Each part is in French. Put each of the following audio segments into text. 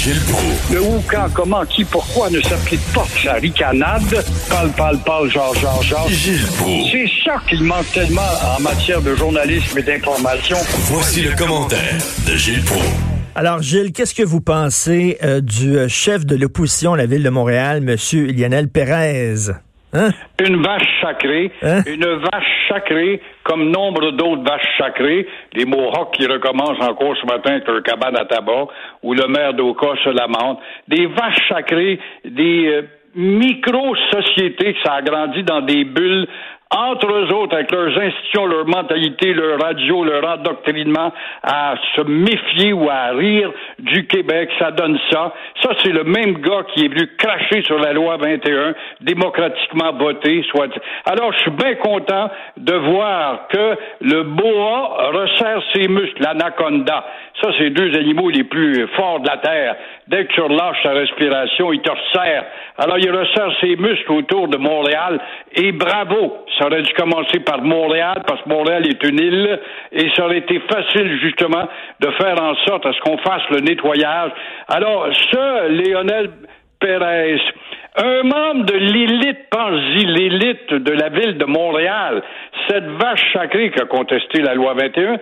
Gilles Proulx. Le où, quand, comment, qui, pourquoi ne s'applique pas sa ricanade? Parle, parle, parle, genre, genre, genre. Gilles Proulx. C'est ça qu'il manque tellement en matière de journalisme et d'information. Voici le commentaire de Gilles Proulx. Alors, Gilles, qu'est-ce que vous pensez euh, du euh, chef de l'opposition à la ville de Montréal, M. Lionel Pérez? Hein? Une vache sacrée, Hein? une vache sacrée, comme nombre d'autres vaches sacrées, les Mohawks qui recommencent encore ce matin avec leur cabane à tabac, ou le maire d'Oka se lamente, des vaches sacrées, des euh, micro-sociétés qui s'agrandissent dans des bulles entre eux autres, avec leurs institutions, leur mentalité, leur radio, leur endoctrinement, à se méfier ou à rire du Québec, ça donne ça. Ça, c'est le même gars qui est venu cracher sur la loi 21, démocratiquement votée, soit dit. Alors, je suis bien content de voir que le boa resserre ses muscles, l'anaconda. Ça, c'est deux animaux les plus forts de la Terre. Dès que tu relâches ta respiration, il te resserre. Alors, il resserre ses muscles autour de Montréal. Et bravo! Ça aurait dû commencer par Montréal, parce que Montréal est une île, et ça aurait été facile, justement, de faire en sorte à ce qu'on fasse le nettoyage. Alors, ce Lionel Pérez, un membre de l'élite, pense-y, l'élite de la ville de Montréal, cette vache sacrée qui a contesté la loi 21,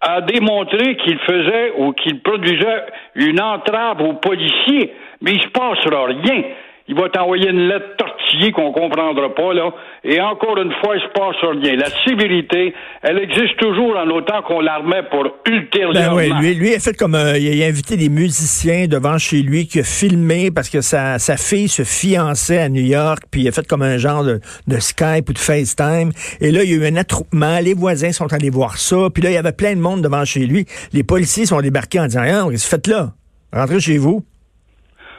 a démontré qu'il faisait ou qu'il produisait une entrave aux policiers, mais il se passera rien. Il va t'envoyer une lettre tortillée qu'on comprendra pas, là. Et encore une fois, il se passe rien. La civilité, elle existe toujours en autant qu'on la remet pour ultérieurement. Ben oui, lui, lui a fait comme euh, il a invité des musiciens devant chez lui qui a filmé parce que sa, sa fille se fiançait à New York, puis il a fait comme un genre de, de Skype ou de FaceTime. Et là, il y a eu un attroupement, les voisins sont allés voir ça, puis là, il y avait plein de monde devant chez lui. Les policiers sont débarqués en disant, ah, qu'est-ce faites là? Rentrez chez vous.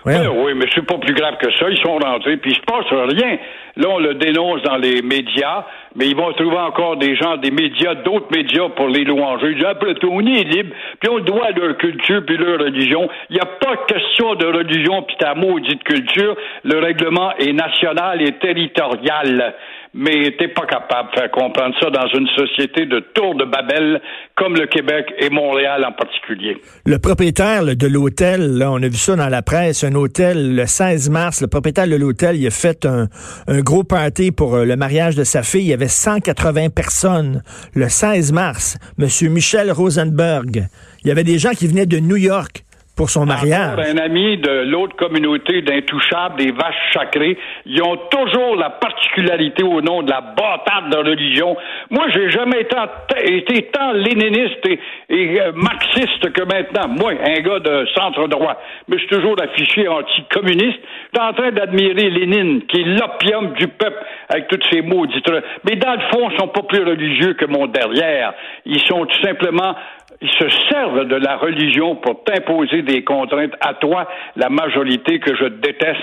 Oui, Voyons. oui, mais c'est pas plus grave que ça. Ils sont rentrés, puis il se passe rien. Là, on le dénonce dans les médias, mais ils vont trouver encore des gens, des médias, d'autres médias pour les louanger. Ils disent, après tout, on est libre, puis on doit leur culture puis leur religion. Il n'y a pas question de religion puis ta maudite culture. Le règlement est national et territorial. Mais t'es pas capable de faire comprendre ça dans une société de tour de Babel comme le Québec et Montréal en particulier. Le propriétaire de l'hôtel, là, on a vu ça dans la presse, un hôtel le 16 mars, le propriétaire de l'hôtel, il a fait un, un gros party pour euh, le mariage de sa fille. Il y avait 180 personnes le 16 mars. Monsieur Michel Rosenberg. Il y avait des gens qui venaient de New York pour son mariage. Encore un ami de l'autre communauté d'intouchables, des vaches sacrées, ils ont toujours la particularité au nom de la bâtarde de religion. Moi, j'ai jamais été, été tant léniniste et, et, euh, marxiste que maintenant. Moi, un gars de centre droit, mais je suis toujours affiché anticommuniste. Je suis en train d'admirer Lénine, qui est l'opium du peuple, avec toutes ces maudites. Mais dans le fond, ils sont pas plus religieux que mon derrière. Ils sont tout simplement ils se servent de la religion pour t'imposer des contraintes à toi, la majorité que je déteste.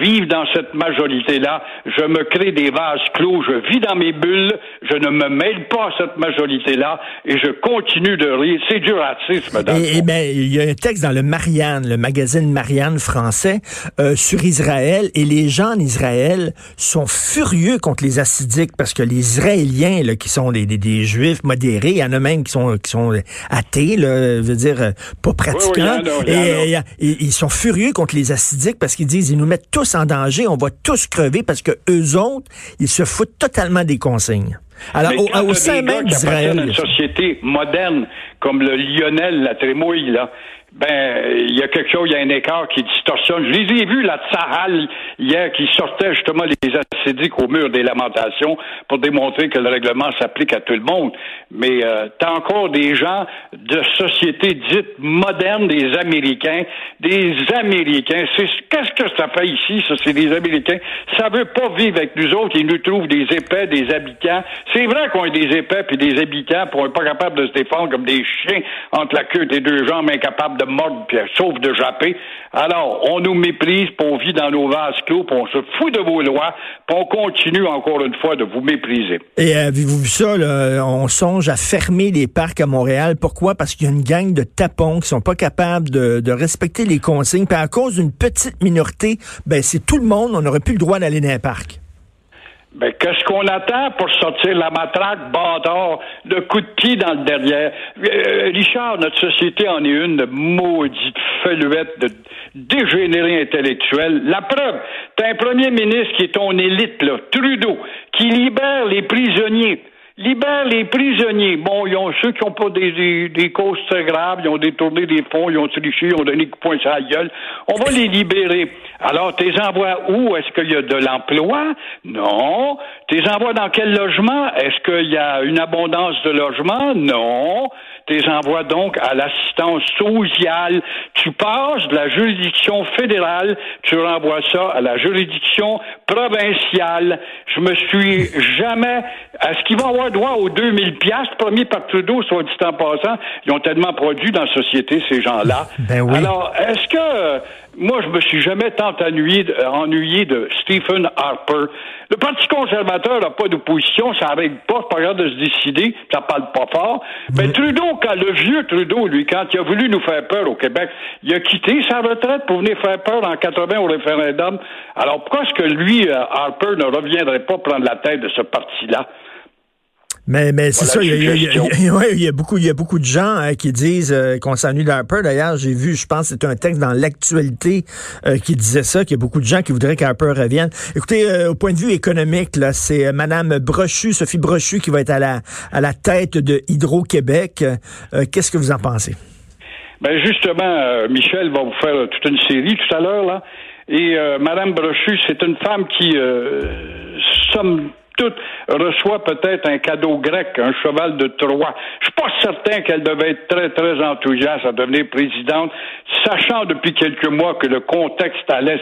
Vive dans cette majorité-là. Je me crée des vases clos. Je vis dans mes bulles. Je ne me mêle pas à cette majorité-là et je continue de rire. C'est du racisme. Et ben, il y a un texte dans le Marianne, le magazine Marianne français, euh, sur Israël, et les gens en Israël sont furieux contre les assidiques parce que les Israéliens, là, qui sont des, des, des juifs modérés, il y en a même qui sont, qui sont athées, là, je veux dire, euh, pas pratiquants, Oui, oui, et, et- et ils sont furieux contre les assidiques parce qu'ils disent, ils nous mettent tous en danger, on va tous crever parce que eux autres, ils se foutent totalement des consignes. Alors, Mais au, quand au t'as sein même d'Israël, une société moderne comme le Lionel la Trémouille, là, ben, il y a quelque chose, il y a un écart qui distorsionne. Je les ai vus, la Tsahal, hier, qui sortait justement les acédiques au mur des lamentations pour démontrer que le règlement s'applique à tout le monde. Mais euh, t'as encore des gens de sociétés dites modernes, des Américains, des Américains. C'est qu'est-ce que ça fait ici, ça, c'est des Américains. Ça veut pas vivre avec nous autres. Ils nous trouvent des épais, des habitants. C'est vrai qu'on est des épais puis des habitants, puis on pas capable de se défendre comme des chiens entre la queue des deux jambes, incapables de sauf de japper. Alors, on nous méprise, puis on vit dans nos vases clos, puis on se fout de vos lois, puis on continue encore une fois de vous mépriser. Et euh, avez-vous vu ça, là? On songe à fermer les parcs à Montréal. Pourquoi? Parce qu'il y a une gang de tapons qui sont pas capables de, respecter les consignes. Puis à cause d'une petite minorité, ben c'est tout le monde, on n'aurait plus le droit d'aller dans un parc. Ben, qu'est-ce qu'on attend pour sortir la matraque, bâtard, de coup de pied dans le derrière? Euh, Richard, notre société en est une maudite feluette, de dégénérés intellectuels. La preuve, t'as un premier ministre qui est ton élite, là, Trudeau, qui libère les prisonniers libère les prisonniers. Bon, ils ont ceux qui n'ont pas des, des, causes très graves, ils ont détourné des fonds, ils ont triché, ils ont donné coup de poing sur la gueule. On va les libérer. Alors, t'es envoies où? Est-ce qu'il y a de l'emploi? Non. T'es envoies dans quel logement? Est-ce qu'il y a une abondance de logements? Non. T'es envoies donc à l'assistance sociale. Tu passes de la juridiction fédérale, tu renvoies ça à la juridiction provinciale. Je me suis jamais... Est-ce qu'ils vont avoir droit aux 2000 piastres? Promis par Trudeau, soit dit en passant? Ils ont tellement produit dans la société, ces gens-là. Ben oui. Alors, est-ce que moi, je me suis jamais tant ennuyé, euh, ennuyé de Stephen Harper. Le Parti conservateur n'a pas d'opposition, ça n'arrête pas, c'est pas grave de se décider, ça parle pas fort. Mais Trudeau, quand le vieux Trudeau, lui, quand il a voulu nous faire peur au Québec, il a quitté sa retraite pour venir faire peur en 80 au référendum. Alors pourquoi est-ce que lui, euh, Harper, ne reviendrait pas prendre la tête de ce parti-là? Mais, mais c'est ça, il y, a, il, y a, beaucoup, il y a beaucoup de gens hein, qui disent euh, qu'on s'ennuie d'Harper. D'ailleurs, j'ai vu, je pense, c'est un texte dans l'actualité euh, qui disait ça, qu'il y a beaucoup de gens qui voudraient qu'Harper revienne. Écoutez, euh, au point de vue économique, là, c'est Madame Brochu, Sophie Brochu, qui va être à la à la tête de Hydro-Québec. Qu'est-ce que vous en pensez? Ben justement, Michel va vous faire toute une série tout à l'heure là. Et Madame Brochu, c'est une femme qui, somme tout reçoit peut-être un cadeau grec, un cheval de Troie. Je suis pas certain qu'elle devait être très, très enthousiaste à devenir présidente, sachant depuis quelques mois que le contexte allait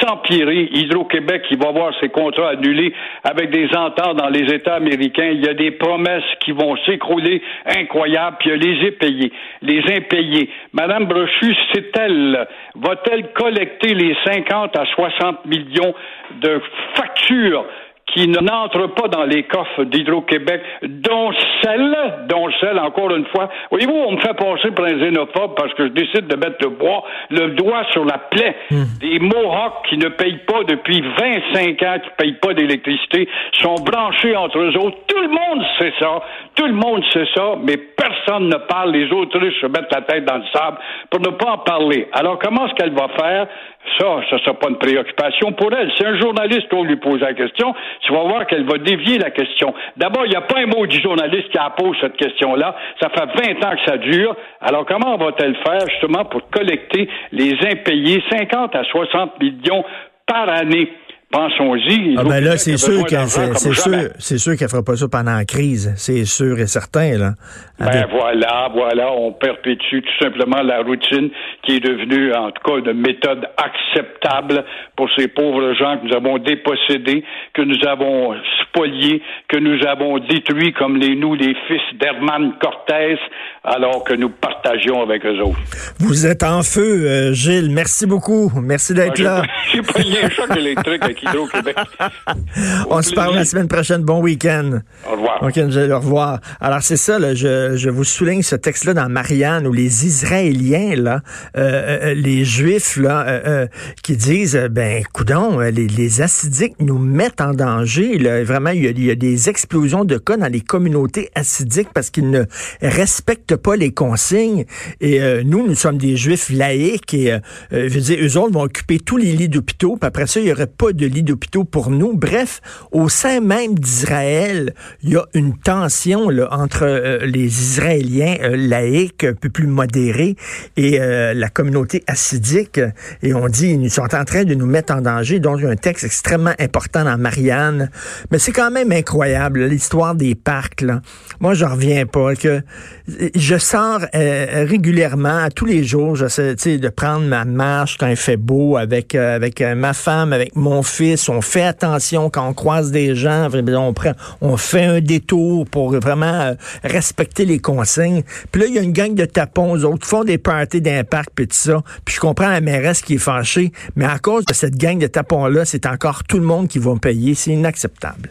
s'empirer. Hydro-Québec, qui va voir ses contrats annulés avec des ententes dans les États américains. Il y a des promesses qui vont s'écrouler incroyables, puis il y a les impayés. Les impayés. Madame Brochu, c'est-elle, va-t-elle collecter les 50 à 60 millions de factures qui n'entrent pas dans les coffres d'Hydro-Québec, dont celle, dont celle, encore une fois. Voyez-vous, on me fait passer pour un xénophobe parce que je décide de mettre le bois, le doigt sur la plaie hmm. des Mohawks qui ne payent pas depuis 25 ans, qui ne payent pas d'électricité, sont branchés entre eux autres. Tout le monde sait ça. Tout le monde sait ça, mais personne ne parle. Les autres se mettent la tête dans le sable pour ne pas en parler. Alors, comment est-ce qu'elle va faire? Ça, ça sera pas une préoccupation pour elle. C'est un journaliste qui lui pose la question. Tu vas voir qu'elle va dévier la question. D'abord, il n'y a pas un mot du journaliste qui a posé cette question-là. Ça fait 20 ans que ça dure. Alors, comment va-t-elle faire, justement, pour collecter les impayés? 50 à 60 millions par année? Pensons-y. Ah ben là, c'est sûr qu'elle c'est sûr, c'est sûr qu'elle fera pas ça pendant la crise, c'est sûr et certain là. Ben voilà, voilà, on perpétue tout simplement la routine qui est devenue en tout cas une méthode acceptable pour ces pauvres gens que nous avons dépossédés, que nous avons spoliés, que nous avons détruits comme les nous les fils d'Herman Cortés, alors que nous partagions avec eux autres. Vous êtes en feu, euh, Gilles. Merci beaucoup. Merci d'être là. J'ai pris un choc électrique avec Hydro-Québec. On se parle la semaine prochaine. Bon week-end. Au revoir. OK, au revoir. Alors, c'est ça, là, je, je vous souligne ce texte-là dans Marianne où les Israéliens, là, euh, euh les Juifs, là, euh, euh qui disent, ben, coudon, les, les acidiques nous mettent en danger. Là. Vraiment, il y, a, il y a des explosions de cas dans les communautés acidiques parce qu'ils ne respectent pas les consignes. Et euh, nous, nous sommes des Juifs laïcs et, euh, je veux dire, eux autres vont occuper tous les lits d'hôpitaux. Puis après ça, il n'y aurait pas de lits d'hôpitaux pour nous. Bref, au sein même d'Israël, il y a une tension là, entre euh, les Israéliens laïcs, un peu plus modérés, et la communauté assidique. Et on dit, ils sont en train de nous mettre en danger. Donc, il y a un texte extrêmement important dans Marianne. Mais c'est quand même incroyable, l'histoire des parcs. Moi, je reviens pas. que je sors euh, régulièrement, tous les jours, j'essaie de prendre ma marche quand il fait beau avec, euh, avec euh, ma femme, avec mon fils. On fait attention quand on croise des gens. On, prend, on fait un détour pour vraiment respecter les consignes. Puis là, il y a une gang de tapons, eux autres, font des parties d'impact, puis tout ça. Puis je comprends la mairesse qui est fâchée, mais à cause de cette gang de tapons-là, c'est encore tout le monde qui va payer. C'est inacceptable.